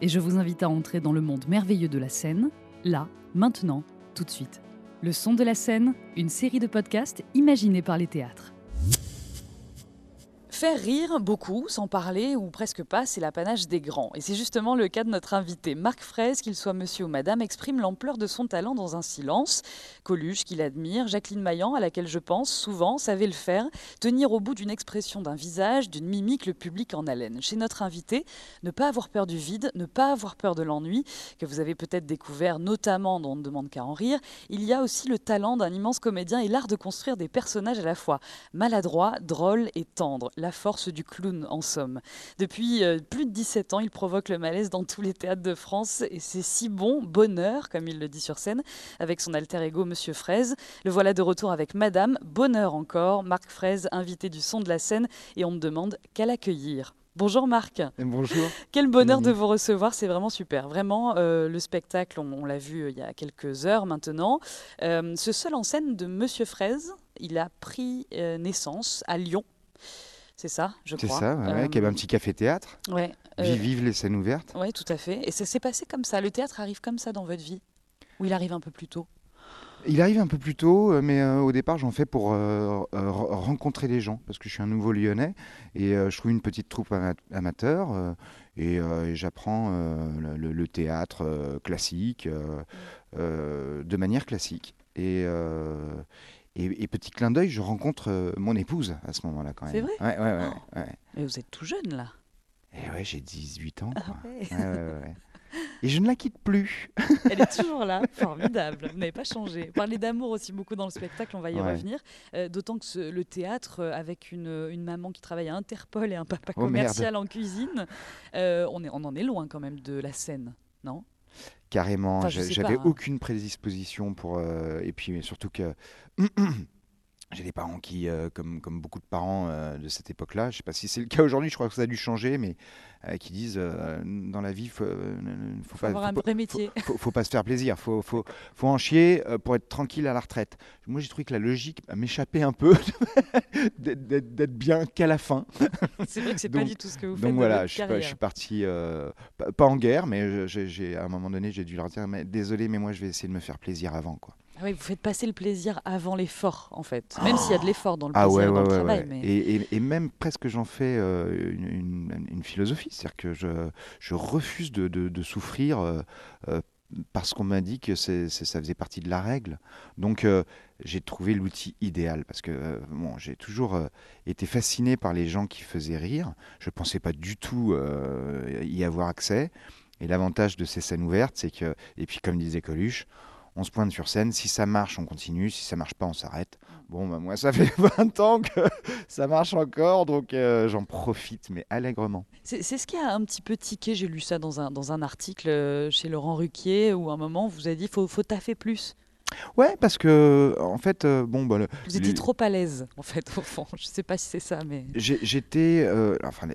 et je vous invite à entrer dans le monde merveilleux de la scène, là, maintenant, tout de suite. Le son de la scène, une série de podcasts imaginés par les théâtres. Faire rire beaucoup, sans parler ou presque pas, c'est l'apanage des grands. Et c'est justement le cas de notre invité. Marc Fraise, qu'il soit monsieur ou madame, exprime l'ampleur de son talent dans un silence. Coluche, qu'il admire, Jacqueline Maillan, à laquelle je pense souvent, savait le faire, tenir au bout d'une expression d'un visage, d'une mimique le public en haleine. Chez notre invité, ne pas avoir peur du vide, ne pas avoir peur de l'ennui, que vous avez peut-être découvert notamment dans On ne demande qu'à en rire, il y a aussi le talent d'un immense comédien et l'art de construire des personnages à la fois maladroits, drôles et tendres force du clown en somme. Depuis euh, plus de 17 ans, il provoque le malaise dans tous les théâtres de France et c'est si bon, bonheur, comme il le dit sur scène, avec son alter ego Monsieur Fraise. Le voilà de retour avec Madame, bonheur encore, Marc Fraise, invité du son de la scène et on me demande qu'à l'accueillir. Bonjour Marc. bonjour. Quel bonheur de vous recevoir, c'est vraiment super. Vraiment, euh, le spectacle, on, l'a vu euh, il y a quelques heures maintenant. ce seul en scène de Monsieur Fraise, il a pris naissance à Lyon c'est ça, je crois. C'est ça, ouais, qui avait un petit café-théâtre. Ouais. Euh, vive, les scènes ouvertes. Oui, tout à fait. Et ça s'est passé comme ça. Le théâtre arrive comme ça dans votre vie? Ou il arrive un peu plus tôt? Il arrive un peu plus tôt, euh, mais euh, au départ, j'en fais pour rencontrer les gens, parce que je suis un nouveau lyonnais, et je trouve une petite troupe amateur, et, j'apprends le, théâtre classique de manière classique. Et, et, petit clin d'œil, je rencontre euh, mon épouse à ce moment-là quand même. C'est vrai ouais, ouais, ouais, oh. Mais vous êtes tout jeune là. Et eh ouais, j'ai 18 ans. Ah et je ne la quitte plus. Elle est toujours là, formidable. Vous n'avez pas changé. Parler d'amour aussi beaucoup dans le spectacle, on va y revenir. Euh, d'autant que le théâtre, euh, avec une, une, maman qui travaille à Interpol et un papa oh, commercial en cuisine, on, est, on en est loin quand même de la scène, non? Carrément, j'avais hein. aucune prédisposition pour. et puis surtout que J'ai des parents qui, euh, comme, comme beaucoup de parents euh, de cette époque-là, je ne sais pas si c'est le cas aujourd'hui, je crois que ça a dû changer, mais euh, qui disent dans la vie, il faut, faut, pas, avoir un vrai métier. Faut, faut, pas se faire plaisir, il faut, faut, faut en chier pour être tranquille à la retraite. Moi, j'ai trouvé que la logique m'échappait un peu d'être bien qu'à la fin. C'est vrai que c'est pas du tout ce que vous faites. Donc voilà, je, je, suis parti, pas, en guerre, mais j'ai à un moment donné, j'ai dû leur dire mais, désolé, mais moi, je vais essayer de me faire plaisir avant. quoi. Ah oui, vous faites passer le plaisir avant l'effort, en fait. Même s'il y a de l'effort dans le ah plaisir dans le travail. Mais... Et, même presque j'en fais euh, une, philosophie. C'est-à-dire que je, je refuse de, de, souffrir euh, euh, parce qu'on m'a dit que ça faisait partie de la règle. Donc j'ai trouvé l'outil idéal parce que bon, j'ai toujours été fasciné par les gens qui faisaient rire. Je ne pensais pas du tout y avoir accès. Et l'avantage de ces scènes ouvertes, c'est que, et puis comme disait Coluche, on se pointe sur scène. Si ça marche, on continue. Si ça marche pas, on s'arrête. Bon, bah, moi, ça fait 20 ans que ça marche encore, donc euh, j'en profite, mais allègrement. C'est ce qui a un petit peu tiqué. J'ai lu ça dans un, dans un article euh, chez Laurent Ruquier, où à un moment, vous avez dit faut, faut taffer plus. Ouais, parce que en fait, euh, bon, bah, vous étiez trop à l'aise, en fait, au fond. Je sais pas si c'est ça, mais j'étais. enfin,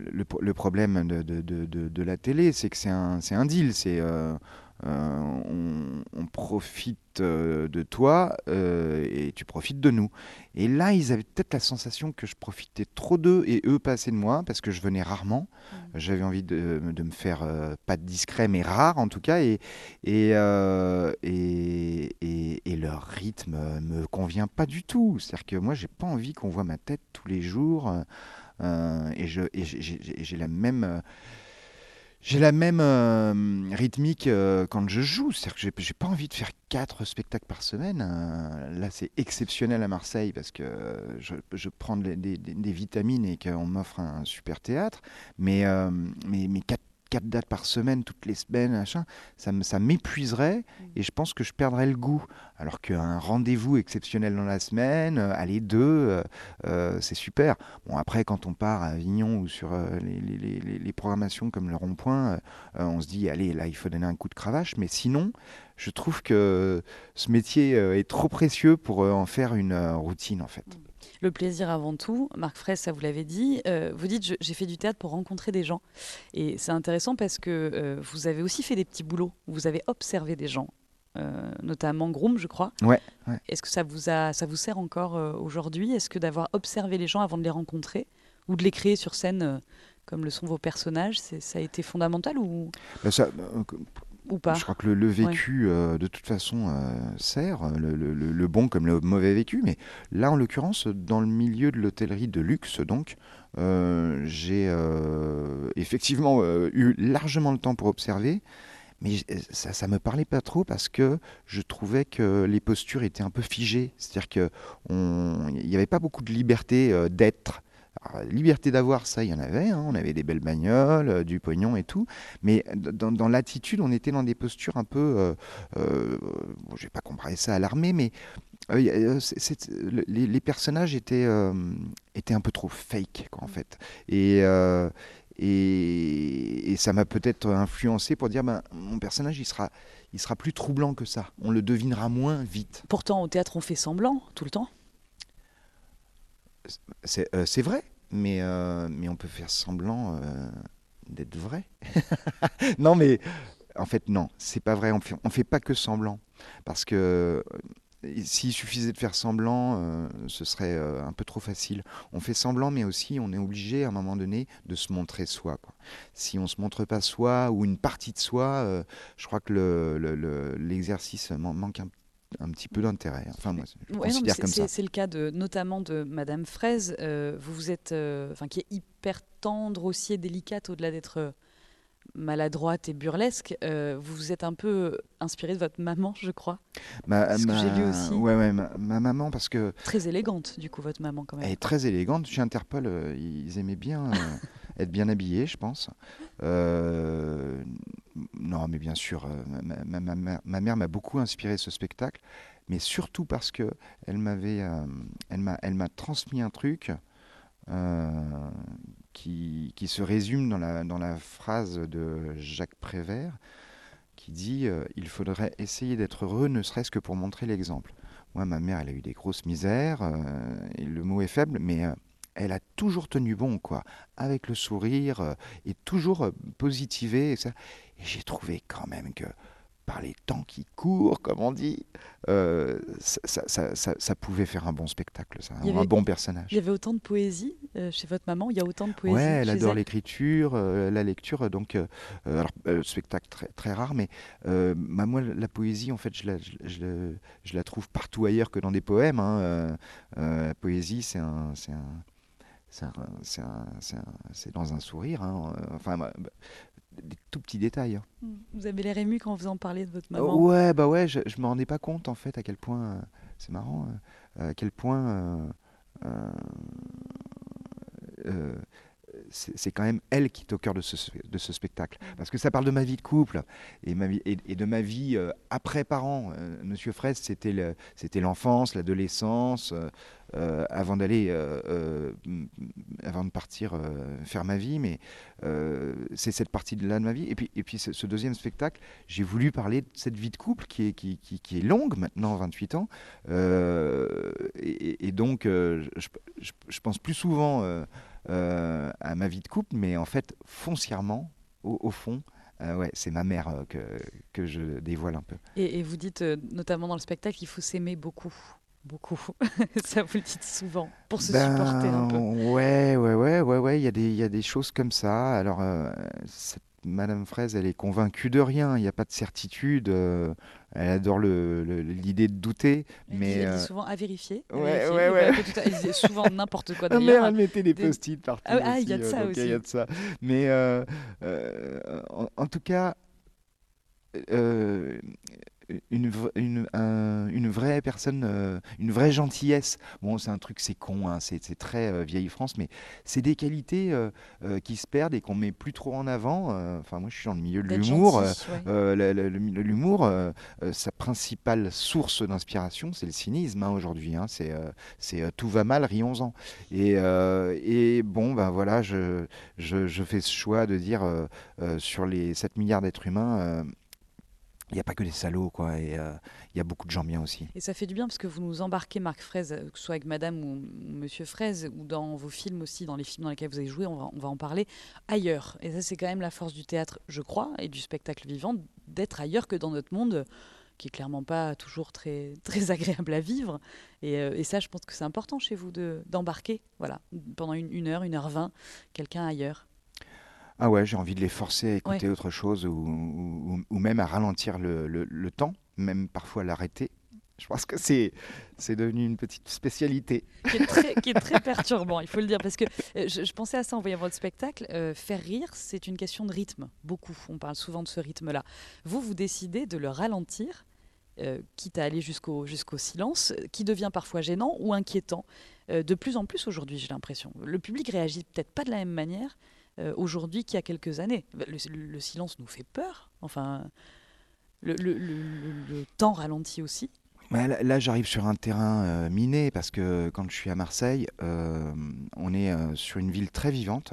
le, problème de, de, de, de, la télé, c'est que c'est un, un deal. C'est euh, on, profite euh, de toi euh, et tu profites de nous. Et là, ils avaient peut-être la sensation que je profitais trop d'eux et eux pas assez de moi parce que je venais rarement. Mmh. J'avais envie de, me faire pas discret mais rare en tout cas et et, et, leur rythme me convient pas du tout. C'est-à-dire que moi, j'ai pas envie qu'on voit ma tête tous les jours et j'ai la même J'ai la même euh, rythmique euh, quand je joue, c'est-à-dire que j'ai, j'ai pas envie de faire quatre spectacles par semaine. Euh, là, c'est exceptionnel à Marseille parce que je, prends des, des- des vitamines et qu'on m'offre un super théâtre. Mais, euh, mais, mais quatre, quatre dates par semaine, toutes les semaines, machin, ça, m'épuiserait et je pense que je perdrais le goût. Alors qu'un rendez-vous exceptionnel dans la semaine, euh, aller deux, euh, euh, c'est super. Bon, après, quand on part à Avignon ou sur euh, les, les- programmations comme le Rond-Point, on se dit, allez, là, il faut donner un coup de cravache. Mais sinon, je trouve que ce métier est trop précieux pour en faire une routine, en fait. Le plaisir avant tout, Marc Fraisse, ça vous l'avez dit. Euh, vous dites, j'ai fait du théâtre pour rencontrer des gens. Et c'est intéressant parce que euh, vous avez aussi fait des petits boulots. Vous avez observé des gens, euh, notamment Groom, je crois. Ouais, ouais. Est-ce que ça vous, a, ça vous sert encore aujourd'hui? Est-ce que d'avoir observé les gens avant de les rencontrer ou de les créer sur scène comme le sont vos personnages, ça a été fondamental ou, ça, euh, ou pas Je crois que le, le vécu, euh, de toute façon, euh, sert, euh, le, le- le- le bon comme le mauvais vécu. Mais là, en l'occurrence, dans le milieu de l'hôtellerie de luxe, donc, euh, j'ai effectivement eu largement le temps pour observer. Mais ça, ça me parlait pas trop parce que je trouvais que les postures étaient un peu figées. C'est-à-dire qu'il n'y avait pas beaucoup de liberté d'être. Alors, liberté d'avoir, ça, il y en avait. hein. On avait des belles bagnoles, euh, du pognon et tout. Mais dans, dans l'attitude, on était dans des postures un peu. Euh, euh, bon, je vais pas comparer ça à l'armée, mais euh, les, les personnages étaient, euh, étaient un peu trop fake, quoi, en fait. Et. et, et ça m'a peut-être influencé pour dire ben, mon personnage il sera, il sera plus troublant que ça. On le devinera moins vite. Pourtant, au théâtre, on fait semblant tout le temps. C'est euh, c'est vrai, mais, euh, mais on peut faire semblant euh, d'être vrai. non, mais en fait, non, c'est pas vrai. On fait, on fait pas que semblant. Parce que euh, s'il suffisait de faire semblant, ce serait un peu trop facile. On fait semblant, mais aussi on est obligé à un moment donné de se montrer soi. Si on se montre pas soi ou une partie de soi, je crois que le- le- le- l'exercice man- manque un, un petit peu d'intérêt. Enfin, moi, je Ouais, considère c'est- comme ça. c'est le cas de, notamment de Madame Fraise. euh, vous vous êtes, euh, enfin, qui est hyper tendre aussi et délicate au-delà d'être euh, maladroite et burlesque. euh, vous vous êtes un peu inspiré de votre maman, je crois. Ma, Ce que j'ai lu ma- aussi. Ouais, ouais, ma, ma maman, parce que Très élégante, du coup, votre maman quand elle même. est très élégante. Chez Interpol, ils aimaient bien être bien habillés, je pense. Euh, non, mais bien sûr, euh, ma, mère m'a beaucoup inspiré ce spectacle, mais surtout parce que elle m'avait, euh, elle m'a, elle m'a transmis un truc. qui, qui se résume dans la, dans la phrase de Jacques Prévert qui dit Il faudrait essayer d'être heureux, ne serait-ce que pour montrer l'exemple. Moi, ma mère, elle a eu des grosses misères, et le mot est faible, mais elle a toujours tenu bon, quoi, avec le sourire, euh, et toujours euh, positivé. Et, ça. Et j'ai trouvé quand même que par les temps qui courent, comme on dit, euh, ça, ça- ça- ça- ça pouvait faire un bon spectacle, ça, un bon personnage. Il y avait autant de poésie euh, chez votre maman. Il y a autant de poésie. Ouais, elle adore l'écriture, euh, la lecture, donc alors spectacle très, très rare, mais bah, moi la poésie en fait je la, je, je le- je la trouve partout ailleurs que dans des poèmes. hein, la poésie c'est un, c'est un, c'est dans un sourire, hein, enfin bah, bah, des tout petits détails. hein. Mm. Vous avez l'air ému quand vous en parlez de votre Euh, maman. ouais, bah ouais, je, je me rendais pas compte en fait à quel point, euh, c'est marrant, euh, à quel point euh, euh, c'est quand même elle qui est au cœur de ce, de ce spectacle. Parce que ça parle de ma vie de couple et, ma vie, et, et de ma vie euh, après parents. Euh, Monsieur Fraisse, c'était le- c'était l'enfance, l'adolescence, euh, avant d'aller, avant de partir faire ma vie. Mais c'est cette partie-là de ma vie. Et puis, et puis ce, ce deuxième spectacle, j'ai voulu parler de cette vie de couple qui est, qui, qui- qui est longue maintenant, 28 ans. Et, donc, je, je- je pense plus souvent à ma vie de couple, mais en fait, foncièrement, au, au fond, euh, ouais, c'est ma mère euh, que, que je dévoile un peu. Et, et vous dites, euh, notamment dans le spectacle, il faut s'aimer beaucoup. Beaucoup. ça, vous le dites souvent. Pour se Ben, supporter un peu. Ouais, ouais, ouais, ouais, ouais. Il y a des, il y a des choses comme ça. Alors, euh, cette Madame Fraise, elle est convaincue de rien. Il n'y a pas de certitude. euh, elle adore l'idée de douter. Elle mais dit- elle euh, souvent à vérifier. à ouais, vérifier. ouais, ouais. tout à- Elle disait souvent n'importe quoi mais d'ailleurs. elle mettait des des- post-it partout. Ah, ah, il y a aussi, de euh, ça donc, Il y a aussi. de ça. Mais euh, euh, en, en tout cas, euh, une, une, un- une vraie personne, euh, une vraie gentillesse. Bon, c'est un truc, c'est con, hein, c'est très euh, vieille France, mais c'est des qualités euh, qui se perdent et qu'on met plus trop en avant. Enfin, moi, je suis dans le milieu de l'humour. ouais. l'humour, sa principale source d'inspiration, c'est le cynisme hein, aujourd'hui. hein. c'est tout va mal, rions-en. Et, et bon, ben voilà, je, je, je fais ce choix de dire sur les 7 milliards d'êtres humains, il n'y a pas que des salauds, quoi. Et euh, il y a beaucoup de gens bien aussi. Et ça fait du bien parce que vous nous embarquez, Marc Fraise, euh, que ce soit avec Madame ou, Monsieur Fraise, ou dans vos films aussi, dans les films dans lesquels vous avez joué, on va, on va en parler, ailleurs. Et ça, c'est quand même la force du théâtre, je crois, et du spectacle vivant, d'être ailleurs que dans notre monde, qui est clairement pas toujours très, très agréable à vivre. Et, euh, et ça, je pense que c'est important chez vous de- d'embarquer, voilà, pendant une, une heure, une heure vingt, quelqu'un ailleurs. Ah ouais, j'ai envie de les forcer à écouter autre chose ou, ou- ou même à ralentir le, le- le temps, même parfois l'arrêter. Je pense que c'est c'est devenu une petite spécialité. qui est très, qui est très perturbant, il faut le dire, parce que euh, je, je pensais à ça en voyant votre spectacle. euh, faire rire, c'est une question de rythme, beaucoup. On parle souvent de ce rythme-là. Vous, vous décidez de le ralentir, euh, quitte à aller jusqu'au jusqu'au silence, qui devient parfois gênant ou inquiétant. Euh, de plus en plus aujourd'hui, j'ai l'impression. Le public réagit peut-être pas de la même manière euh, aujourd'hui qu'il y a quelques années. Le, le silence nous fait peur. Enfin, le, temps ralentit aussi. Ouais, là, j'arrive sur un terrain euh, miné parce que quand je suis à Marseille, euh, on est sur une ville très vivante.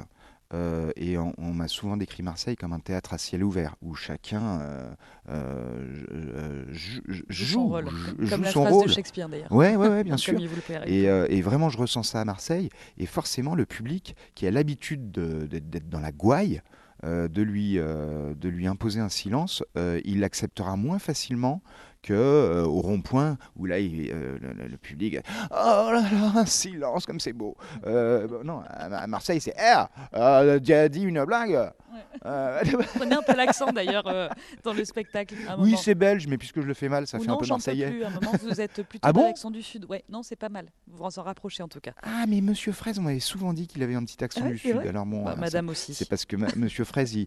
Euh, et on, on m'a souvent décrit Marseille comme un théâtre à ciel ouvert où chacun euh, euh, jou- jou- Joue joue, son rôle, comme la son phrase rôle. de Shakespeare d'ailleurs. Ouais, ouais, ouais, bien sûr. Et, et vraiment, je ressens ça à Marseille. Et forcément, le public qui a l'habitude de- de- d'être dans la gouaille, de, lui, de lui imposer un silence, il l'acceptera moins facilement que euh, au rond-point où là, il- euh, le, public, oh là là, un silence comme c'est beau. Euh, bon, non, à, à Marseille, c'est R. As dit une blague. Euh, Prenez un peu l'accent d'ailleurs dans le spectacle. à un oui, c'est belge, mais puisque je le fais mal, ça Ou fait non, un peu marseillais. plus. À un moment, vous êtes plutôt Ah bon l'accent du sud. Ouais, non, c'est pas mal. Vous vous en rapprochez en tout cas. Ah, mais Monsieur Fraise, on m'avait souvent dit qu'il avait un petit accent Ah ouais, du sud. Alors bon, Bah, alors, Madame aussi. C'est parce que ma- Monsieur Fraise, il,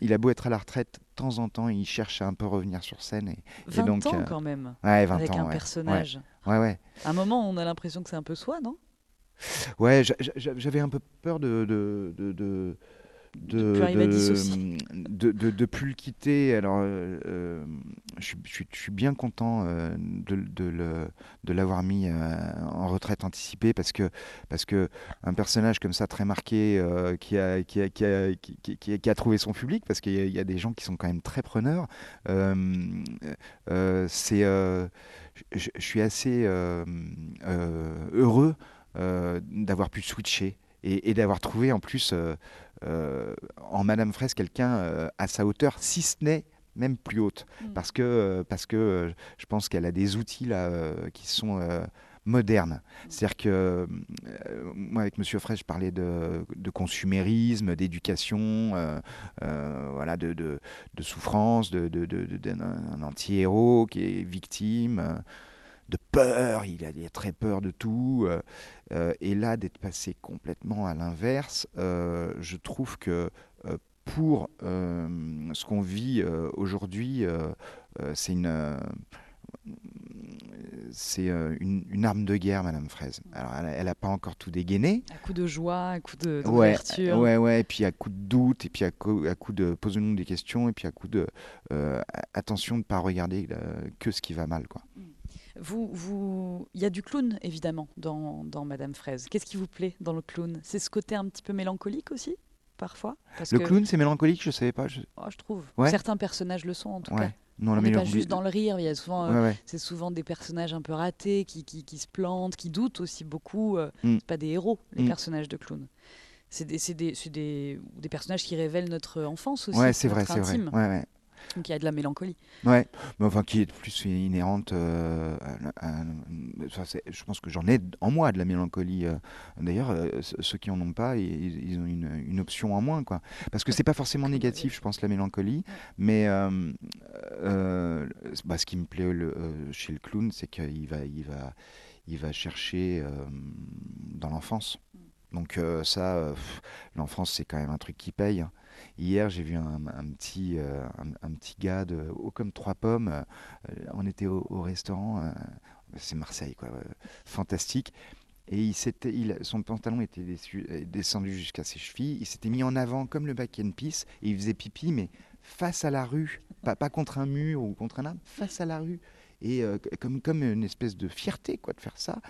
il a beau être à la retraite, de temps en temps, il cherche à un peu revenir sur scène. Et, 20 donc, ans euh, quand même. ouais, 20 avec ans. un ouais. personnage. Ouais, ouais. À un moment, on a l'impression que c'est un peu soi, non? Ouais, j'a- j'a- j'avais un peu peur de. de, de, de De plus de, de- de plus le quitter. Alors, euh, euh, je, suis- je suis- je suis bien content euh, de, de le- de l'avoir mis euh, en retraite anticipée parce que, parce que un personnage comme ça, très marqué, qui, a, qui, a, qui, a, qui, a- trouvé son public, parce qu'il y, a- il y a des gens qui sont quand même très preneurs, c'est, je, je suis assez heureux d'avoir pu switcher et, et d'avoir trouvé en plus euh, en Madame Fraise quelqu'un euh, à sa hauteur, si ce n'est même plus haute, Mm. parce que, euh, parce que euh, je pense qu'elle a des outils là euh, qui sont euh, modernes. C'est-à-dire que euh, moi avec Monsieur Fraise, je parlais de, de consumérisme, d'éducation, euh, euh, voilà, de, de, de souffrance, d'un un anti-héros qui est victime. De peur, il a, il a très peur de tout. euh, euh, et là, d'être passé complètement à l'inverse, euh, je trouve que pour ce qu'on vit aujourd'hui, c'est une, c'est une, une arme de guerre, Madame Fraise. Alors, elle n'a pas encore tout dégainé. À coup de joie, à coup de Ouais, d'ouverture. ouais, ouais, et puis à coup de doute, et puis à coup, à coup de posons-nous des questions, et puis à coup de euh, attention de ne pas regarder euh, que ce qui va mal, quoi. Vous, vous, il y a du clown évidemment dans, dans Madame Fraise. Qu'est-ce qui vous plaît dans le clown? C'est ce côté un petit peu mélancolique aussi, parfois? Parce Le que- clown, c'est mélancolique, je savais pas. je- Oh, je trouve. Ouais. Certains personnages le sont en tout Ouais. cas. Non, On n'est pas juste dans le rire. Il y a souvent, euh, Ouais, c'est souvent des personnages un peu ratés qui, qui, qui se plantent, qui doutent aussi beaucoup. euh, Mm. C'est pas des héros les Mm. personnages de clown. C'est des, des, personnages qui révèlent notre enfance aussi. Ouais, c'est vrai, c'est vrai. ouais. Donc il y a de la mélancolie. Ouais, mais enfin qui est plus inhérente. euh, à- à- ça, c'est- je pense que j'en ai en moi de la mélancolie. euh. D'ailleurs, euh, ce- ceux qui en ont pas, ils, ils ont une, une option en moins, quoi. Parce que c'est pas forcément négatif, je pense, la mélancolie. Mais euh, bah, ce qui me plaît le- chez le clown, c'est qu'il va, il va, il va chercher dans l'enfance. Donc euh, ça, l'enfance, c'est quand même un truc qui paye. Hier, j'ai vu un, petit, euh, un, petit gars de haut comme trois pommes. euh, on était au, au restaurant, euh, c'est Marseille, quoi, fantastique. Et il son pantalon était descendu jusqu'à ses chevilles. Il s'était mis en avant comme le back and piece et il faisait pipi, mais face à la rue, pas, pas contre un mur ou contre un arbre, face à la rue. Et comme, comme une espèce de fierté, quoi, de faire ça.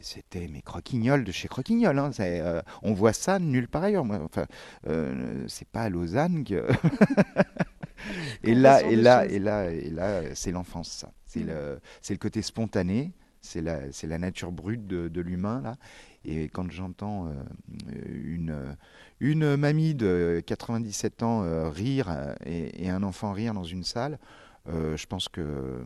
C'était mes croquignolles de chez Croquignol. hein. Euh, on voit ça nulle part ailleurs. Enfin, euh, c'est pas à Lausanne que. et, là, et, là, et là, et là, c'est l'enfance, ça. C'est le, côté spontané. C'est la, nature brute de, de l'humain là. Et quand j'entends euh, une, une mamie de 97 ans euh, rire et, et un enfant rire dans une salle, euh, je pense que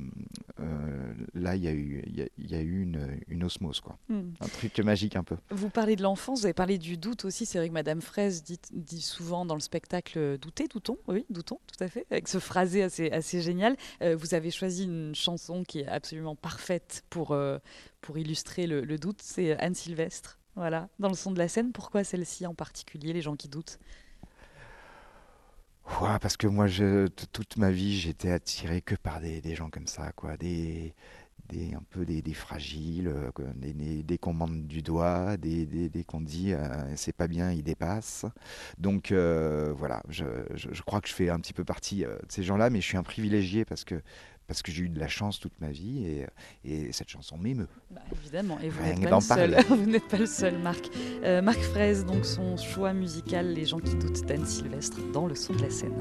euh, là, il y a eu, il y a- il y a eu une, une osmose, quoi. Hmm. Un truc magique un peu. Vous parlez de l'enfance, vous avez parlé du doute aussi. C'est vrai que Madame Fraise dit, dit souvent dans le spectacle euh, douter, doutons, oui, doutons, tout à fait, avec ce phrasé assez, assez génial. Euh, vous avez choisi une chanson qui est absolument parfaite pour, pour illustrer le, le doute. C'est Anne Sylvestre. Voilà, dans le son de la scène. Pourquoi celle-ci en particulier, les gens qui doutent? Ouah, parce que moi, je, toute ma vie, j'étais attiré que par des, des gens comme ça, quoi. Des, des, un peu des, des fragiles, euh, des, des, des qu'on monte du doigt, des, des, qu'on dit euh, c'est pas bien, il dépasse. Donc euh, voilà, je, je, je crois que je fais un petit peu partie euh, de ces gens-là, mais je suis un privilégié parce que, parce que j'ai eu de la chance toute ma vie et, et cette chanson m'émeut. Bah, Évidemment, et vous n'êtes pas, le seul. vous n'êtes pas le seul, Marc. Marc Fraise, donc son choix musical, Les gens qui doutent d'Anne Sylvestre, dans le son de la scène.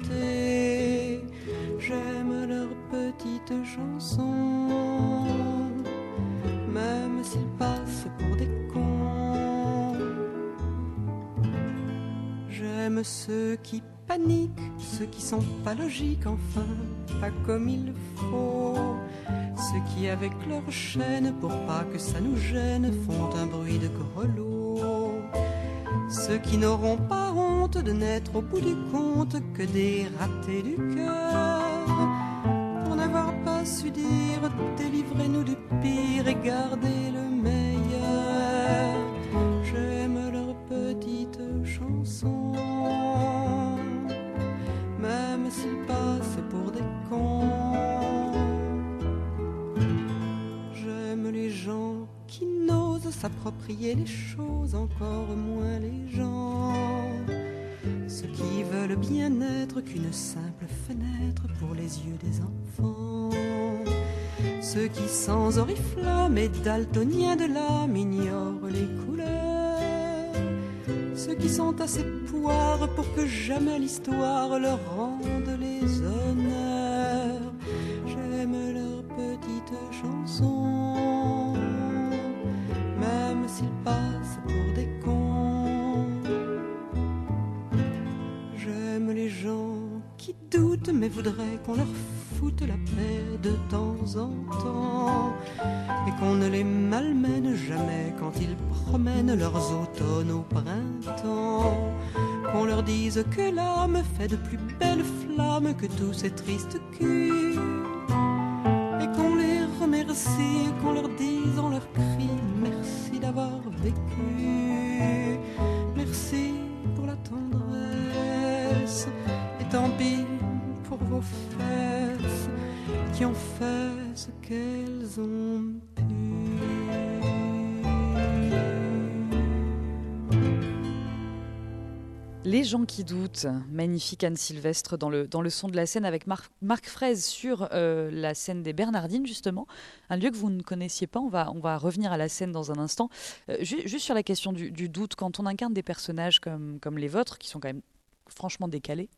J'aime leurs petites chansons, même s'ils passent pour des cons. J'aime ceux qui paniquent, ceux qui sont pas logiques, enfin, pas comme il faut. Ceux qui, avec leur chaîne, pour pas que ça nous gêne, font un bruit de grelot. Ceux qui n'auront pas de n'être au bout du compte que des ratés du cœur. Pour n'avoir pas su dire, délivrez-nous du pire et gardez le meilleur. J'aime leurs petites chansons, même s'ils passent pour des cons. J'aime les gens qui n'osent s'approprier les choses, encore moins les gens. Qui veulent bien être qu'une simple fenêtre pour les yeux des enfants. Ceux qui sans oriflamme et daltoniens de l'âme ignorent les couleurs. Ceux qui sont assez poires pour que jamais l'histoire leur rende les honneurs. J'aime leurs petites chansons, même s'ils passent qui doutent mais voudraient qu'on leur foute la paix de temps en temps. Et qu'on ne les malmène jamais quand ils promènent leurs automnes au printemps. Qu'on leur dise que l'âme fait de plus belles flammes que tous ces tristes culs. Et qu'on les remercie, qu'on leur dise en leur cri merci d'avoir vécu, Les gens qui doutent, magnifique Anne Sylvestre dans le, son de la scène avec Marc, Fraise sur euh, la scène des Bernardines, justement. Un lieu que vous ne connaissiez pas. On va, revenir à la scène dans un instant. Euh, ju- juste sur la question du, du doute, quand on incarne des personnages comme, comme les vôtres, qui sont quand même franchement décalés,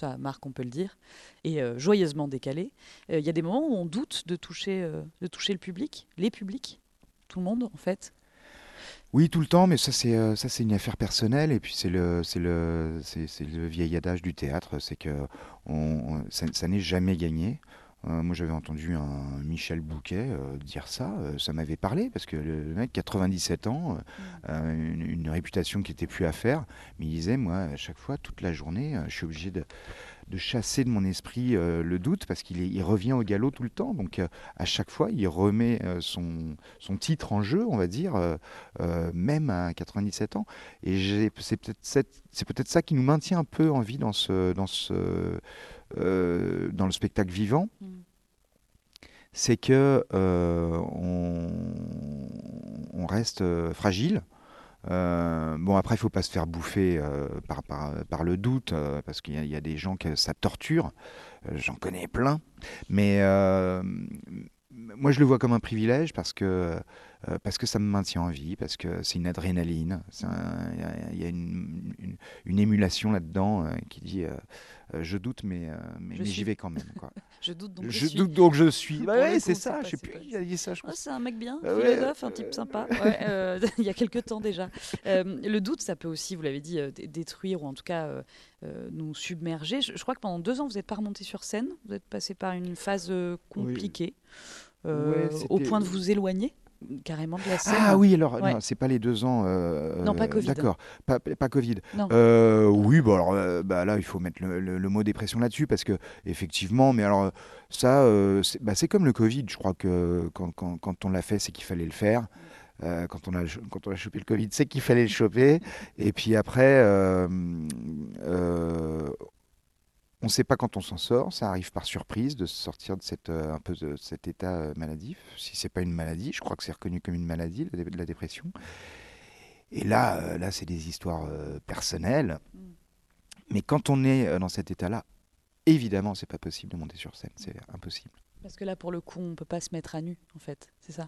ça, Marc, on peut le dire, et euh, joyeusement décalés, euh, il y a des moments où on doute de toucher, euh, de toucher le public, les publics, tout le monde, en fait. Oui, tout le temps, mais ça c'est ça c'est une affaire personnelle et puis c'est le c'est le c'est le vieil adage du théâtre, c'est que on, ça n'est jamais gagné. Euh, moi j'avais entendu un Michel Bouquet euh, dire ça, euh, ça m'avait parlé parce que le, le mec 97 ans, euh, une, une réputation qui était plus à faire, mais il disait moi à chaque fois toute la journée, je suis obligé de de chasser de mon esprit le doute parce qu'il il revient au galop tout le temps. Donc à chaque fois, il remet son, son titre en jeu, on va dire, même à 97 ans. Et c'est peut-être ça qui nous maintient un peu en vie dans, ce, dans, ce, euh, dans le spectacle vivant. Mm. C'est que euh, on, on reste euh, fragile. Euh, bon, après, il faut pas se faire bouffer euh, par, par, par le doute, euh, parce qu'il y, y a des gens que ça torture. J'en connais plein. Mais moi, je le vois comme un privilège parce que, euh, parce que ça me maintient en vie, parce que c'est une adrénaline. Il y a- une, une- une émulation là-dedans euh, qui dit euh, Je doute, mais, j'y vais quand même. Quoi. Je doute donc. je suis. doute donc je suis. Pour Bah ouais, c'est ça. Je sais c'est plus pas- qui a dit ça. Je crois. c'est un mec bien, Ah ouais, philosophe, un type sympa. Ouais, il y a quelques temps déjà. Le doute, ça peut aussi, vous l'avez dit, dé- détruire ou en tout cas nous submerger. Je, je crois que pendant deux ans, vous n'êtes pas remonté sur scène. Vous êtes passé par une phase compliquée, euh, Ouais, au point de vous éloigner carrément de la. Ah oui, alors, Ouais. non, c'est pas les deux ans. euh, Non, pas Covid. D'accord, pas, pas Covid. Non. Euh, oui, bon, alors euh, bah, là, il faut mettre le, le- le mot dépression là-dessus parce que, effectivement, mais alors, ça, euh, c'est bah, c'est comme le Covid. Je crois que quand, quand- quand on l'a fait, c'est qu'il fallait le faire. Euh, quand, on a, quand on a chopé le Covid, c'est qu'il fallait le choper. Et puis après, euh, euh, on ne sait pas quand on s'en sort. Ça arrive par surprise de sortir de, cette, euh, un peu de cet état euh, maladif. Si c'est pas une maladie, je crois que c'est reconnu comme une maladie, la, la dépression. Et là, euh, là c'est des histoires personnelles. Mm. Mais quand on est dans cet état-là, évidemment, c'est pas possible de monter sur scène. C'est impossible. Parce que là, pour le coup, on peut pas se mettre à nu, en fait. C'est ça.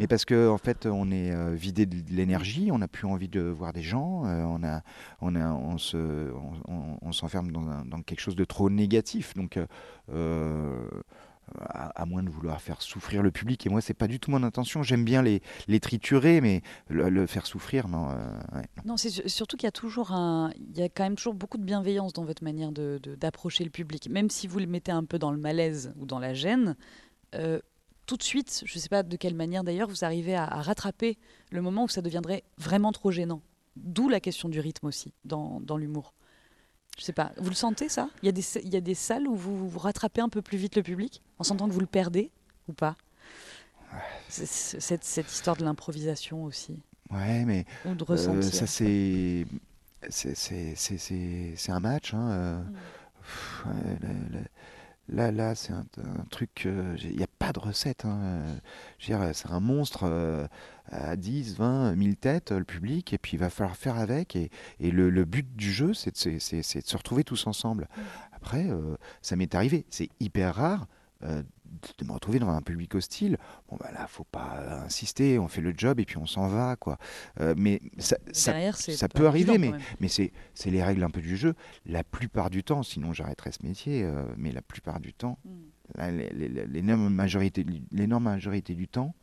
Mais parce que en fait, on est euh, vidé de l'énergie, on n'a plus envie de voir des gens, euh, on a, on a, on se, on, s'enferme dans, quelque chose de trop négatif. Donc, euh, à, moins de vouloir faire souffrir le public, et moi, c'est pas du tout mon intention. J'aime bien les, les triturer, mais le, faire souffrir, non. euh, non. C'est su- surtout qu'il y a toujours un, il y a quand même toujours beaucoup de bienveillance dans votre manière de de- d'approcher le public, même si vous le mettez un peu dans le malaise ou dans la gêne. euh, tout de suite, je ne sais pas de quelle manière d'ailleurs, vous arrivez à, à rattraper le moment où ça deviendrait vraiment trop gênant. D'où la question du rythme aussi dans, dans l'humour. Je sais pas, vous le sentez ça? Il y, a des, il y a des salles où vous, vous rattrapez un peu plus vite le public en sentant que vous le perdez ou pas? Cette, cette histoire de l'improvisation aussi, Ouais, mais ou de euh, ça, c'est. c'est- un match. hein, euh, Mm. pff, là, là- là, c'est un, un truc. euh, Il n'y a pas de recette. hein, euh, c'est un monstre euh, à 10, 20, 1000 têtes, le public, et puis il va falloir faire avec. Et, et le, le but du jeu, c'est de, se- de retrouver tous ensemble. Mm. Après, euh, ça m'est arrivé. C'est hyper rare. De me retrouver dans un public hostile, bon bah là faut pas insister, on fait le job et puis on s'en va quoi. Euh, mais ça, ça Derrière, c'est ça pas peut arriver, mais, mais c'est les règles un peu du jeu. La plupart du temps, sinon j'arrêterais ce métier, euh, mais la plupart du temps, Mm. les- l'énorme majorité, majorité du temps,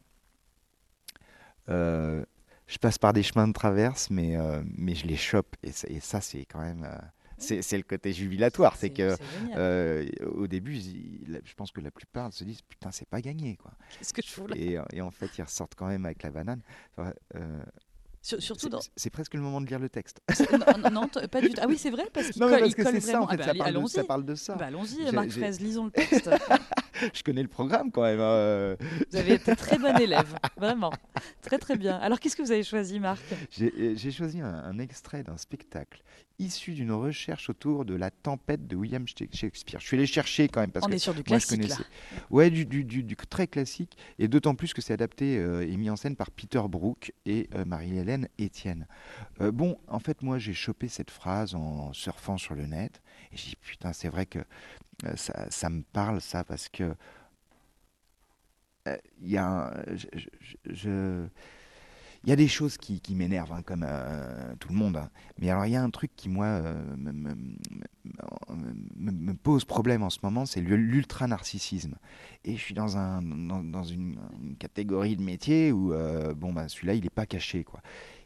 euh, je passe par des chemins de traverse, mais, mais je les chope. Et ça, c'est quand même. C'est le côté jubilatoire. C'est que. euh, au début, je pense que la plupart se disent putain c'est pas gagné quoi. Qu'est-ce que je fous là Et, et en fait ils ressortent quand même avec la banane. Enfin, euh, Surtout c'est- dans. c'est presque le moment de lire le texte. non, pas du tout. Ah oui, c'est vrai, parce qu'il colle, parce il colle ça vraiment. en fait, Ah bah, ça, parle de, ça parle de ça. Bah, allons-y, Marc Fraise, lisons le texte. je connais le programme quand même. hein. Vous avez été très bon élève, vraiment. Très très bien. Alors qu'est-ce que vous avez choisi, Marc? J'ai euh, j'ai choisi un, un extrait d'un spectacle issu d'une recherche autour de la tempête de William Shak- Shakespeare. Je suis allé chercher quand même parce On que est sur du moi je classique là. connaissais. Ouais, du, du- du- du très classique et d'autant plus que c'est adapté euh, et mis en scène par Peter Brook et euh, Marie-Hélène Etienne. Euh, bon, en fait, moi j'ai chopé cette phrase en surfant sur le net et j'ai dit putain, c'est vrai que euh, ça, ça me parle ça parce que euh, il il y a des choses qui, m'énervent, hein, comme euh, tout le monde. hein. Mais alors, il y a un truc qui, moi, euh, me, pose problème en ce moment, c'est l'ultra-narcissisme. Et je suis dans, un, dans, dans une, catégorie de métier où, euh, bon, bah, celui-là, il n'est pas caché, quoi.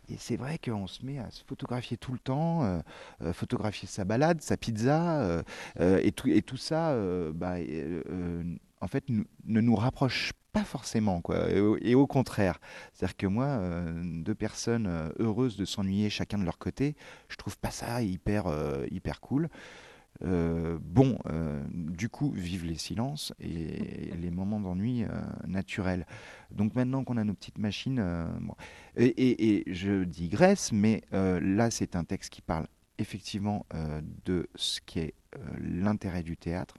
Et c'est vrai qu'on se met à se photographier tout le temps, euh, euh, photographier sa balade, sa pizza, euh, et, tout, ça, bah, en fait, ne nous rapproche pas forcément, quoi. Et et au contraire. C'est-à-dire que moi, deux personnes heureuses de s'ennuyer chacun de leur côté, je trouve pas ça hyper, hyper cool. Euh, bon, euh, du coup, vive les silences et les moments d'ennui euh, naturels. Donc maintenant qu'on a nos petites machines, bon. et, et- et je digresse, mais là c'est un texte qui parle effectivement de ce qui est l'intérêt du théâtre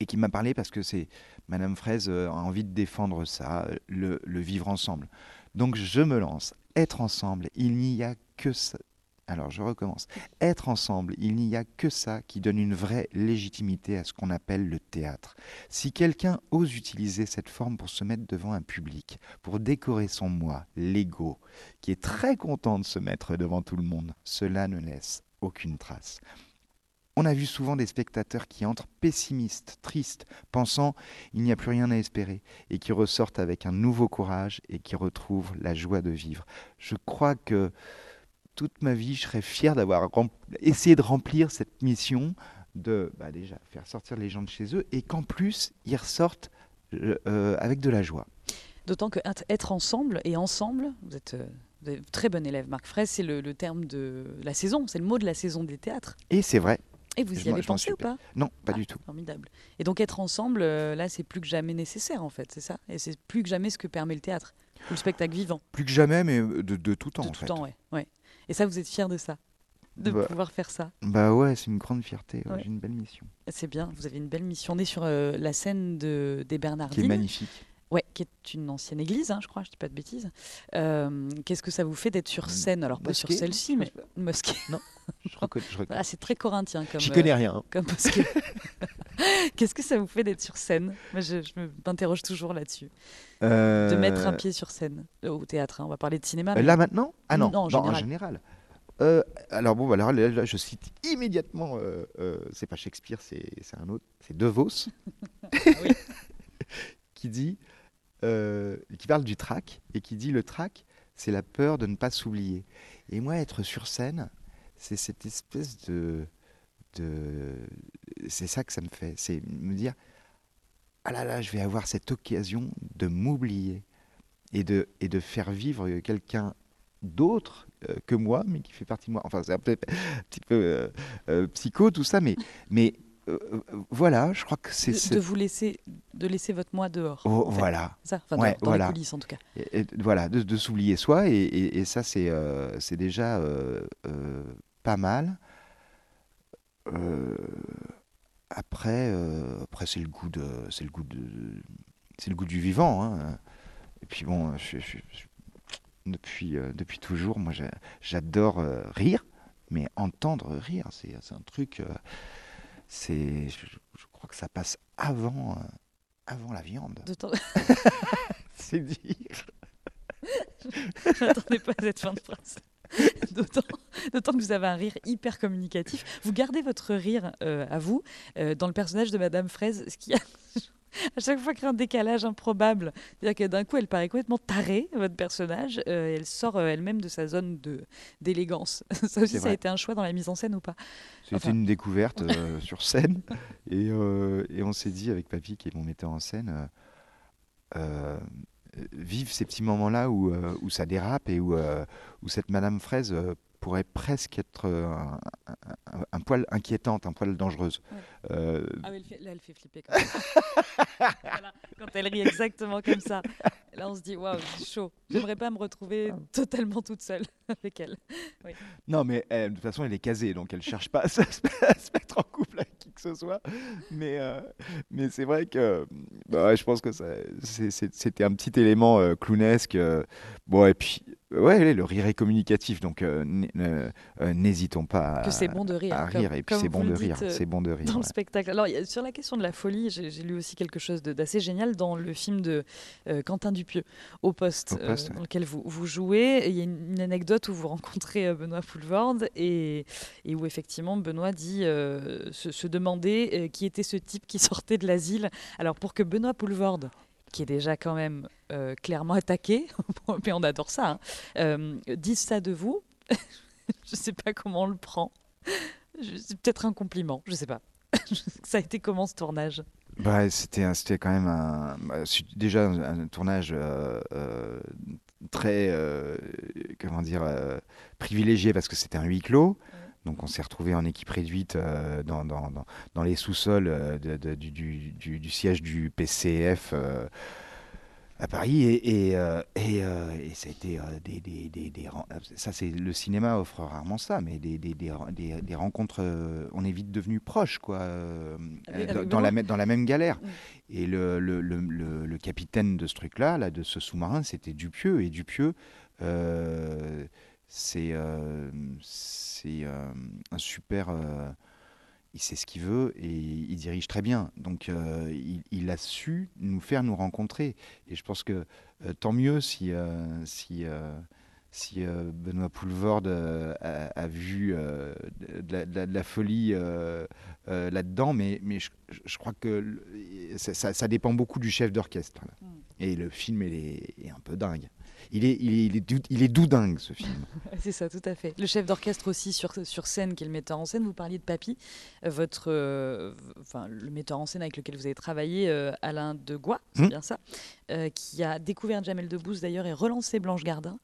et qui m'a parlé parce que c'est Madame Fraise a envie de défendre ça, le, le vivre ensemble. Donc je me lance. Être ensemble, il n'y a que ça. Alors je recommence. Être ensemble, il n'y a que ça qui donne une vraie légitimité à ce qu'on appelle le théâtre. Si quelqu'un ose utiliser cette forme pour se mettre devant un public, pour décorer son moi, l'ego, qui est très content de se mettre devant tout le monde, cela ne laisse aucune trace. On a vu souvent des spectateurs qui entrent pessimistes, tristes, pensant il n'y a plus rien à espérer, et qui ressortent avec un nouveau courage et qui retrouvent la joie de vivre. Je crois que toute ma vie, je serais fier d'avoir essayé de remplir cette mission de bah, déjà faire sortir les gens de chez eux et qu'en plus ils ressortent euh, euh, avec de la joie. D'autant que être- ensemble et ensemble, vous êtes, euh, vous êtes très bon élève, Marc Fraisse, c'est le, le terme de la saison, c'est le mot de la saison des théâtres. Et c'est vrai. Et vous y avez pensé ou pas? Non, pas Ah, du tout. Formidable. Et donc être ensemble, euh, là, c'est plus que jamais nécessaire, en fait, c'est ça? Et c'est plus que jamais ce que permet le théâtre, ou le spectacle vivant, Plus que jamais, mais de, de tout temps de en tout fait. temps, ouais. ouais. Et ça, vous êtes fier de ça de Bah. pouvoir faire ça. Bah ouais, c'est une grande fierté. ouais, Ouais. J'ai une belle mission C'est bien, vous avez une belle mission. On est sur euh, la scène de, des qui est Bernardines. magnifique. Ouais, qui est une ancienne église, hein, je crois, je dis pas de bêtises. Euh, Qu'est-ce que ça vous fait d'être sur scène Alors pas sur celle-ci, mais mosquée. Reconnais. je reconnais. Ah, c'est très corinthien comme. J'y euh, connais rien. hein. comme mosquée. Qu'est-ce que ça vous fait d'être sur scène? Moi, je, je m'interroge toujours là-dessus. De mettre un Euh, pied sur scène euh, au théâtre. hein. On va parler de cinéma. Euh, mais- Là maintenant? Ah non, Non, en non, en général. Euh, alors bon, alors, là, là, je cite immédiatement, euh, euh, c'est pas Shakespeare, c'est un autre, c'est De Vos, Oui. qui dit, euh, qui parle du trac et qui dit le trac, c'est la peur de ne pas s'oublier. Et moi, être sur scène, c'est cette espèce de, c'est ça que ça me fait, c'est me dire, ah là là, je vais avoir cette occasion de m'oublier et de, et de faire vivre quelqu'un d'autre euh, que moi, mais qui fait partie de moi. Enfin, c'est un, petit peu euh, psycho tout ça, mais, mais euh, euh, voilà, je crois que c'est... de, de vous laisser, de laisser votre moi dehors. Oh, en fait. voilà, Ça, enfin, Ouais, dans, dans voilà. les coulisses en tout cas. Et- et voilà, de, de s'oublier soi, et, ça c'est euh, c'est déjà pas mal. Après, après c'est le goût de, c'est le goût de, c'est le goût du vivant. hein. Et puis bon, je- je- je- depuis euh, depuis toujours, moi j'a- j'adore euh, rire, mais entendre rire, c'est c'est un truc, euh, c'est, je, je crois que ça passe avant, euh, avant la viande. C'est dire. Je m'attendais pas à cette fin de phrase. D'autant, d'autant que vous avez un rire hyper communicatif. Vous gardez votre rire euh, à vous euh, dans le personnage de Madame Fraise, ce qui a à chaque fois crée un décalage improbable. C'est-à-dire que d'un coup, elle paraît complètement tarée, votre personnage, euh, et elle sort euh, elle-même de sa zone de, d'élégance. Ça aussi, ça a été un choix dans la mise en scène ou pas? C'était Enfin. une découverte euh, sur scène. Et, et on s'est dit avec Papy, qui est mon metteur en scène, vivre ces petits moments-là où, où ça dérape et où, où cette Madame Fraise pourrait presque être un, un, poil inquiétante, un poil dangereuse. Euh, ah oui, là, elle fait flipper quand, quand elle rit exactement comme ça. Là, on se dit, waouh, c'est chaud. J'aimerais pas me retrouver totalement toute seule avec elle. Non, mais de toute façon, elle est casée, donc elle cherche pas à se, mettre en couple avec qui que ce soit. Mais, euh, mais c'est vrai que bah, je pense que c'était un petit élément euh, clownesque. bon, et puis Ouais, le rire est communicatif, donc euh, euh, n'hésitons pas à, que c'est bon de rire, à rire et puis c'est bon de rire, c'est bon de rire dans le spectacle. Alors sur la question de la folie, j'ai lu aussi quelque chose d'assez génial dans le film de euh, Quentin Dupieux, Au poste, dans lequel vous, vous jouez. Il y a une, anecdote où vous rencontrez Benoît Poulvorde et, et, où effectivement Benoît dit se, se, demander qui était ce type qui sortait de l'asile. Alors pour que Benoît Poulvorde qui est déjà quand même euh, clairement attaqué, mais on adore ça, hein, euh, disent ça de vous. je ne sais pas comment on le prend. C'est peut-être un compliment, je ne sais pas. ça a été comment ce tournage? Bah, c'était, c'était quand même un, bah, déjà un, tournage euh, très comment dire privilégié parce que c'était un huis clos. Donc on s'est retrouvé en équipe réduite euh, dans, dans, dans, les sous-sols euh, de, du, du, du, siège du PCF euh, à Paris. Et, et, et, et ça a été des, des, des, des, ça c'est le cinéma offre rarement ça mais des, des rencontres on est vite devenus proches quoi dans, la, dans la même galère. Et le, le, le, le, capitaine de ce truc là, là de ce sous-marin c'était Dupieux. Et Dupieux c'est euh, euh, un super. Euh, il sait ce qu'il veut et il dirige très bien. Donc il, a su nous faire nous rencontrer. Et je pense que tant mieux si, si, si Benoît Poulvorde a, vu de la, folie là-dedans. Mais, mais je, crois que ça, dépend beaucoup du chef d'orchestre. Mm. Et le film est, est un peu dingue il est, il est, il est, doudingue ce film. c'est ça, tout à fait. Le chef d'orchestre aussi sur, sur scène, qui est le metteur en scène. Vous parliez de Papy, euh, votre, euh, enfin, le metteur en scène avec lequel vous avez travaillé, euh, Alain de Gois, c'est hmm. bien ça, qui a découvert Jamel Debbouze d'ailleurs et relancé Blanche Gardin.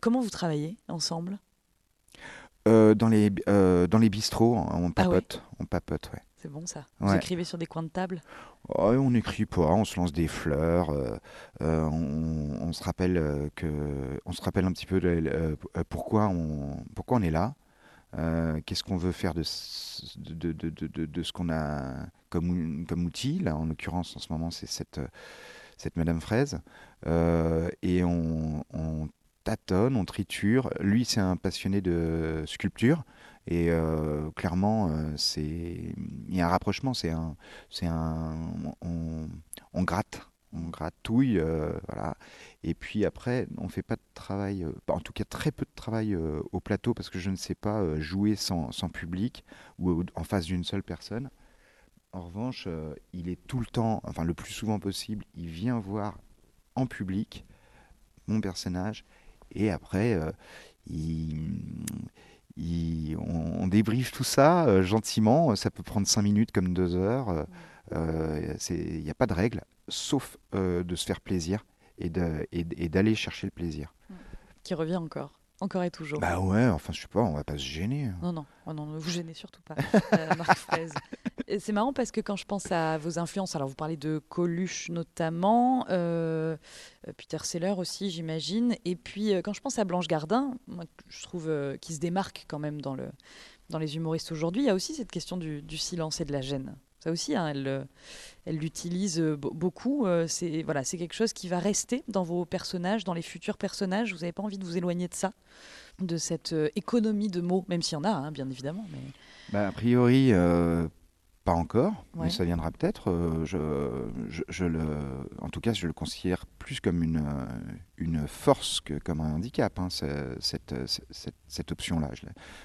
comment vous travaillez ensemble? Dans, les, dans les bistrots, on ah papote. On papote, ouais. C'est bon ça. Vous écrivez sur des coins de table? On n'écrit pas, on se lance des fleurs. Euh, euh, on, se rappelle euh, se rappelle un petit peu pourquoi, on, pourquoi on est là. Qu'est-ce qu'on veut faire de, de, de, de, de ce qu'on a comme, comme outil Là, en l'occurrence, en ce moment, c'est cette, cette Madame Fraise. et on, on tâtonne, on triture. Lui, c'est un passionné de sculpture. Et euh, clairement, euh, il y a un rapprochement. C'est un, un, on, gratte, on gratouille, euh, voilà. Et puis après, on fait pas de travail, en tout cas très peu de travail au plateau parce que je ne sais pas jouer sans, sans public ou en face d'une seule personne. En revanche, il est tout le temps, enfin le plus souvent possible, il vient voir en public mon personnage et après, il on, débriefe tout ça euh, gentiment. Ça peut prendre cinq minutes comme deux heures. Euh, euh, il n'y a pas de règle, sauf de se faire plaisir et d'aller chercher le plaisir. Qui revient encore encore et toujours. Bah ouais, enfin je sais pas, on va pas se gêner. Hein. Non, non, oh non, ne vous gênez surtout pas, Marc Fraise. C'est marrant parce que quand je pense à vos influences, alors vous parlez de Coluche notamment, euh, euh, Peter Seller aussi j'imagine, et puis euh, quand je pense à Blanche Gardin, moi, je trouve qu'il se démarque quand même dans, le, dans les humoristes aujourd'hui, il y a aussi cette question du, silence et de la gêne. Ça aussi, hein, elle, elle l'utilise beaucoup. C'est voilà, c'est quelque chose qui va rester dans vos personnages, dans les futurs personnages. Vous n'avez pas envie de vous éloigner de ça, de cette économie de mots, même s'il y en a, hein, bien évidemment. Mais... Bah, a priori, pas encore, mais ça viendra peut-être. Euh, je, je, le, en tout cas, je le considère plus comme une, euh, une force que comme un handicap, hein, cette, cette, cette option-là.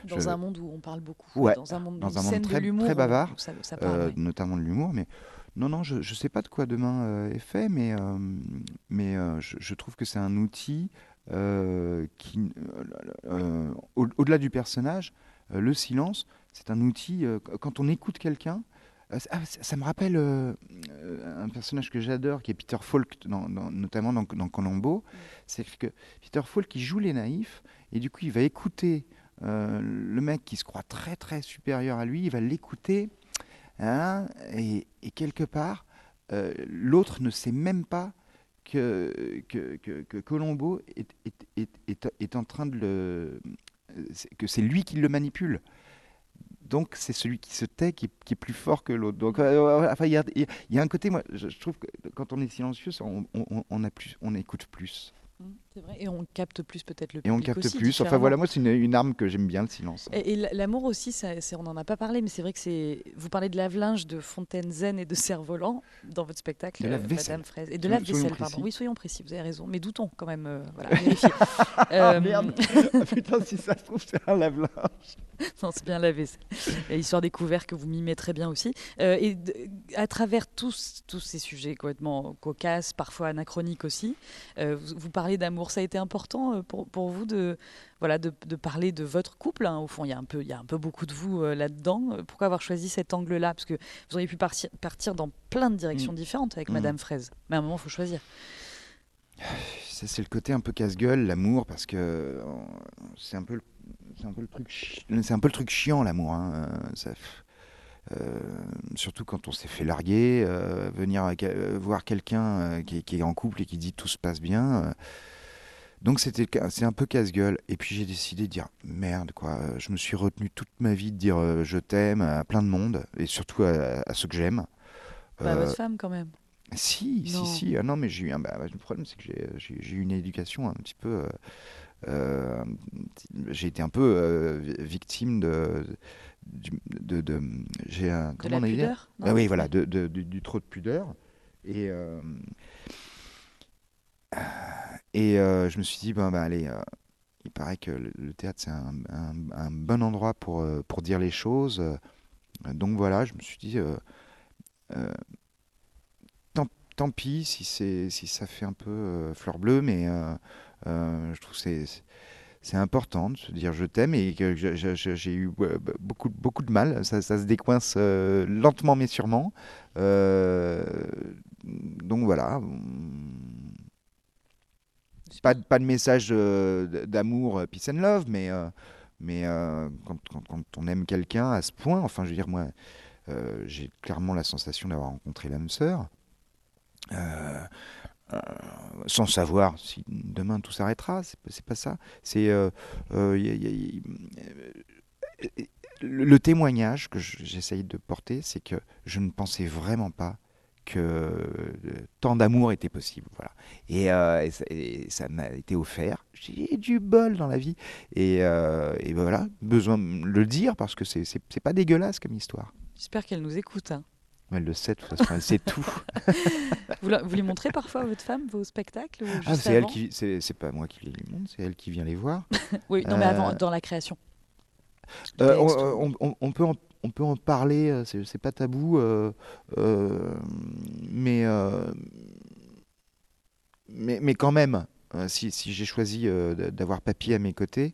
Dans un monde où on parle beaucoup, ouais, dans un monde, dans un monde très, très, bavard, euh, notamment de l'humour. Mais non, non, je ne sais pas de quoi demain est fait, mais, mais je, trouve que c'est un outil qui, au-delà du personnage, le silence c'est un outil, euh, quand on écoute quelqu'un, euh, ah, ça, me rappelle euh, un personnage que j'adore, qui est Peter Falk, notamment dans, Colombo. Mm. C'est que Peter Falk, il joue les naïfs, et du coup, il va écouter euh, le mec qui se croit très très supérieur à lui, il va l'écouter, hein, et, et quelque part, euh, l'autre ne sait même pas que, que, que- que Colombo est, est, est, est- est en train de le... que c'est lui qui le manipule. Donc c'est celui qui se tait qui, est plus fort que l'autre. Donc euh, ouais, enfin, il y a, un côté, moi, je, trouve que quand on est silencieux, on, on, a plus, on écoute plus. C'est vrai. Et on capte plus peut-être le Et on public capte aussi, plus. Enfin voilà, moi c'est une, une arme que j'aime bien, le silence. Et, l'amour aussi, ça, on n'en a pas parlé, mais c'est vrai que c'est. Vous parlez de lave-linge, de fontaine zen et de cerf-volant dans votre spectacle, De euh, lave-vaisselle. Madame Fraise. Et de lave-vaisselle, pardon. Oui, soyons précis, vous avez raison. Mais doutons quand même. euh, voilà, vérifier. Euh, Ah, putain, si ça se trouve, c'est un lave-linge. non, c'est bien la vaisselle. Et Histoire découvert que vous mimez très bien aussi. Euh, et à travers tous, tous ces sujets complètement cocasses, parfois anachroniques aussi, euh, vous, vous parlez d'amour. Ça a été important euh, pour, pour vous de, voilà, de, de parler de votre couple. hein. Au fond, il y, a un peu, il y a un peu beaucoup de vous euh, là-dedans. Euh, Pourquoi avoir choisi cet angle-là? Parce que vous auriez pu partir, partir dans plein de directions Mm. différentes avec Mm. Madame Fraise. Mais à un moment, il faut choisir. Ça, c'est le côté un peu casse-gueule, l'amour, parce que c'est un peu, le- c'est un peu le truc, c'est un peu le truc chiant, l'amour. hein. Ça- euh, surtout quand on s'est fait larguer, euh, venir euh, voir quelqu'un qui est en couple et qui dit tout se passe bien. Euh. donc c'était, c'est un peu casse-gueule. Et puis j'ai décidé de dire merde quoi. euh, Je me suis retenu toute ma vie de dire euh, je t'aime à plein de monde et surtout à, à ceux que j'aime. Pas à Euh, votre femme, quand même. si, Non. si, si. Ah non, mais j'ai eu un. bah, le problème, c'est que j'ai- j'ai eu une éducation un petit peu. euh, euh, j'ai été un peu euh, vi- victime de. de, de- j'ai un. De comment la on dire pudeur non Ah oui, voilà, de, de- du trop de pudeur. Et. Et euh, je me suis dit, ben, ben, allez, euh, il paraît que le, théâtre, c'est un, un- bon endroit pour, euh, pour dire les choses. Donc voilà, je me suis dit, tant, tant pis si, si ça fait un peu fleur bleue, mais je trouve que c'est, c'est important de se dire je t'aime et que j'ai eu euh, beaucoup, beaucoup de mal. Ça, se décoince lentement mais sûrement. Donc voilà. Pas, pas de message euh, d'amour, euh, peace and love, mais, euh, mais quand, on aime quelqu'un à ce point, enfin je veux dire, moi, j'ai clairement la sensation d'avoir rencontré l'âme sœur. Sans savoir si demain tout s'arrêtera, c'est pas- ça. C'est le, témoignage que je- j'essaye de porter, c'est que je ne pensais vraiment pas que euh, tant d'amour était possible. Voilà. Et, euh, et ça, et ça m'a été offert. J'ai du bol dans la vie. Et, euh, et voilà, besoin de le dire parce que c'est pas dégueulasse comme histoire. J'espère qu'elle nous écoute. hein. Elle le sait, de toute façon, elle sait tout. Vous, la- vous lui montrez parfois à votre femme vos spectacles Ah, c'est elle qui, c'est pas moi qui les montre, c'est elle qui vient les voir. Oui, non, mais avant, dans la création. Euh, on- on peut en, on peut en parler, euh, c'est pas tabou, euh, euh, mais, quand même, si, j'ai choisi d'avoir papy à mes côtés,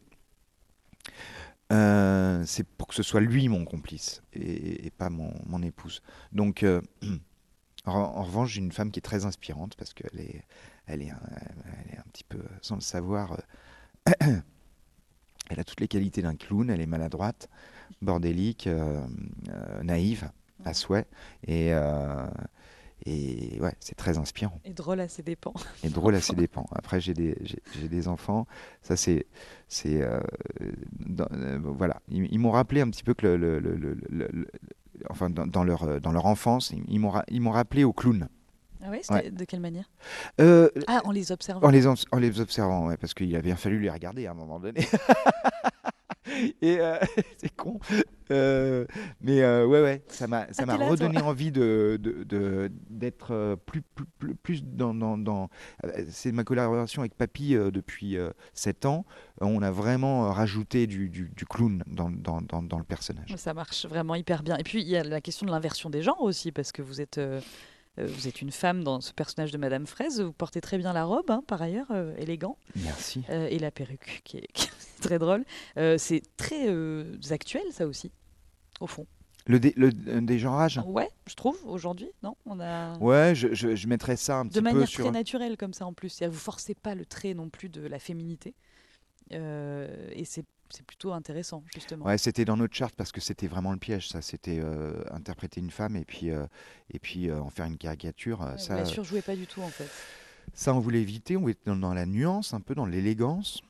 c'est pour que ce soit lui mon complice et, pas mon, épouse. Donc, en, revanche, j'ai une femme qui est très inspirante parce qu'elle est, est, un, petit peu, sans le savoir, elle a toutes les qualités d'un clown, elle est maladroite, bordélique, euh, euh, naïve à souhait. Et, euh, et ouais, c'est très inspirant. Et drôle à ses dépens. Et drôle à ses dépens. Après, j'ai des, j'ai, des enfants. Ça, c'est. c'est euh, euh, voilà. Ils, ils m'ont rappelé un petit peu que le. le- le- le- le- le- enfin, dans, dans leur, dans leur enfance, ils, ils m'ont, ils m'ont rappelé au clown. Ah c'était- Ouais. De quelle manière? Euh, Ah, en les observant. en les, en les observant, ouais, parce qu'il a bien fallu les regarder à un moment donné. Et euh, c'est con. Euh, mais euh, ouais, ouais, ça m'a, ça Ah, m'a redonné envie de, d'être plus, plus, plus, dans. dans, dans- C'est ma collaboration avec Papy depuis 7 ans. On a vraiment rajouté du, du, du clown dans, dans, dans, dans le personnage. Ça marche vraiment hyper bien. Et puis, il y a la question de l'inversion des genres aussi, parce que vous êtes, vous êtes une femme dans ce personnage de Madame Fraise. Vous portez très bien la robe, hein, par ailleurs, euh, élégant, Merci. euh, et la perruque, qui est, qui est très drôle. Euh, c'est très euh, actuel, ça aussi, au fond. Le, dé, le dégenrage Ouais, je trouve, aujourd'hui, non? On a... Ouais, je, je, je mettrais ça un petit de peu manière sur. très naturelle comme ça en plus. Vous forcez pas le trait non plus de la féminité. Euh, et c'est c'est plutôt intéressant, justement. Ouais, c'était dans notre charte parce que c'était vraiment le piège, ça. C'était euh, interpréter une femme et puis, euh, et puis euh, en faire une caricature. Ouais, ça, la surjouez pas du tout, en fait. ça, on voulait éviter. On était dans, dans la nuance, un peu dans l'élégance.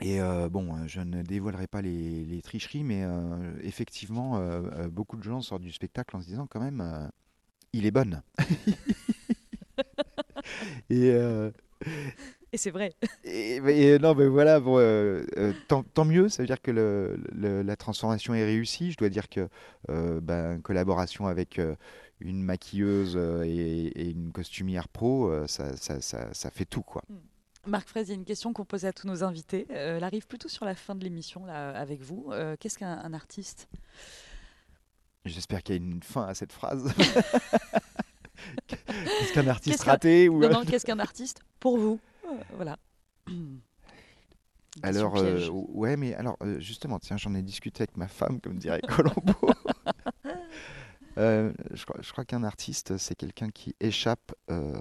Et euh, bon, je ne dévoilerai pas les, les tricheries, mais euh, effectivement, euh, beaucoup de gens sortent du spectacle en se disant quand même, il est bonne. et, Et c'est vrai. et- et non, mais voilà, bon, euh, euh, tant, tant mieux. Ça veut dire que le- le- la transformation est réussie. Je dois dire que euh, ben, collaboration avec euh, une maquilleuse et, et une costumière pro, ça, ça, ça, ça fait tout, quoi. Marc Fraise, il y a une question qu'on pose à tous nos invités. Euh, elle arrive plutôt sur la fin de l'émission, là, avec vous. Euh, Qu'est-ce qu'un un artiste? J'espère qu'il y a une fin à cette phrase. Est-ce qu'un artiste Qu'est-ce qu'un- raté ou Non, non, qu'est-ce qu'un artiste pour vous? Voilà. Une question Alors, euh, ouais, mais alors, euh, justement, tiens, j'en ai discuté avec ma femme, comme dirait Colombo. Euh, je crois, je crois qu'un artiste, c'est quelqu'un qui échappe, euh,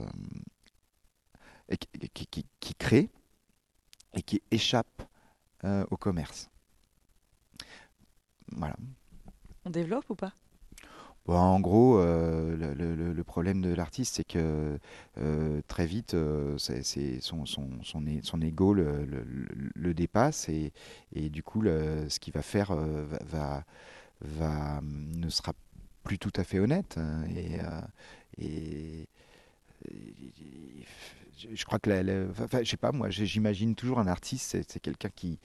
et qui, qui- qui- qui crée et qui échappe euh, au commerce. Voilà. On développe ou pas? En gros, euh, le, problème de l'artiste, c'est que euh, très vite, euh, son, son, son, son ego le, dépasse et, du coup, ce qu'il va faire ne sera plus tout à fait honnête. hein, et, je crois que, la- sais pas, moi, j'imagine toujours un artiste, c'est, quelqu'un qui,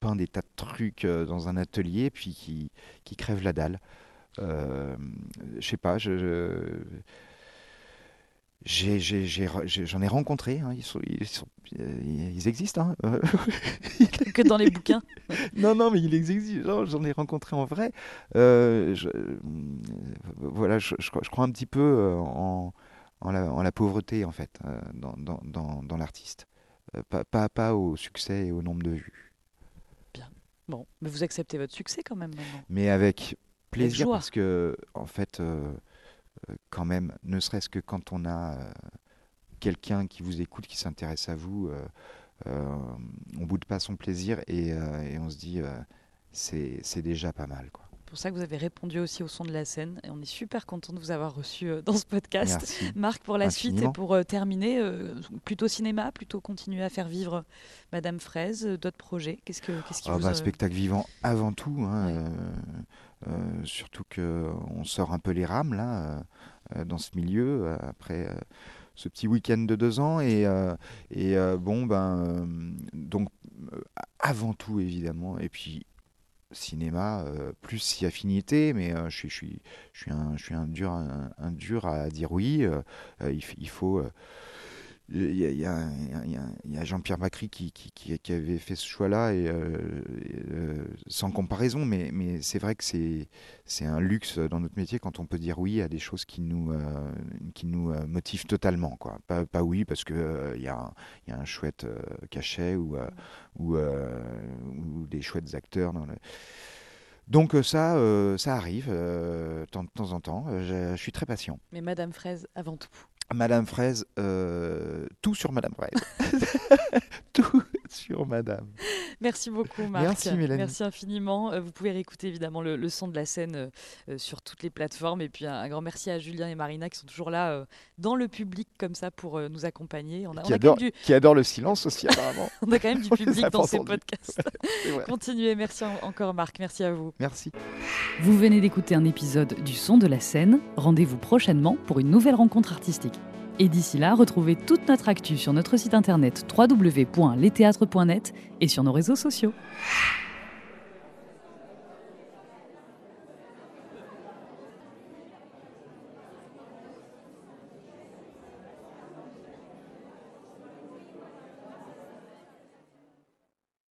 peint des tas de trucs dans un atelier, puis qui crève la dalle. Euh, je sais pas, je, j'en ai rencontré, hein, ils, sont, ils, sont- euh, ils existent. hein. Que dans les bouquins non, non, mais il existe, genre, j'en ai rencontré en vrai. Euh, je- voilà, je, je crois je crois un petit peu en, en la, en la pauvreté, en fait, dans, dans, dans, dans l'artiste. Pas, pas, pas au succès et au nombre de vues, Bon, mais vous acceptez votre succès quand même maintenant. mais avec plaisir parce que, en fait, euh, euh, quand même, ne serait-ce que quand on a euh, quelqu'un qui vous écoute, qui s'intéresse à vous, on boude pas son plaisir et, et on se dit, c'est déjà pas mal, quoi. C'est pour ça que vous avez répondu aussi au son de la scène. Et on est super content de vous avoir reçu dans ce podcast. Merci. Marc, pour la suite et pour euh, terminer, euh, plutôt cinéma, plutôt continuer à faire vivre Madame Fraise, euh, d'autres projets? Qu'est-ce que qu'est-ce qui vous bah, spectacle vivant avant tout, hein, Ouais. Euh, surtout que on sort un peu les rames là euh, euh, dans ce milieu après ce petit week-end de deux ans. Et, et bon ben donc avant tout évidemment et puis cinéma plus si affinité mais je suis je suis je suis un je suis un dur un, dur à dire oui il, faut il y a, Jean-Pierre Macri qui, avait fait ce choix-là, euh, euh, sans comparaison, mais, c'est vrai que c'est un luxe dans notre métier quand on peut dire oui à des choses qui nous, euh, motivent totalement. Pas, oui parce qu'il il y, a un- chouette cachet ou, des chouettes acteurs. Donc ça, arrive de temps en temps. Je, je suis très patient. Mais Madame Fraise avant tout. Madame Fraise, euh, tout sur Madame Fraise. tout sur Madame. Merci beaucoup, Marc. Merci, Mélanie. Merci infiniment. Euh, Vous pouvez réécouter évidemment le, le son de la scène euh, euh, sur toutes les plateformes. Et puis un, un grand merci à Julien et Marina qui sont toujours là euh, dans le public comme ça pour euh, nous accompagner. On a, on Qui a adore, du, qui adore le silence aussi, apparemment. on a quand même du public dans ces podcasts. Continuez. Merci en- encore, Marc. Merci à vous. Merci. Vous venez d'écouter un épisode du Son de la scène. Rendez-vous prochainement pour une nouvelle rencontre artistique. Et d'ici là, retrouvez toute notre actu sur notre site internet www.letheatre.net et sur nos réseaux sociaux.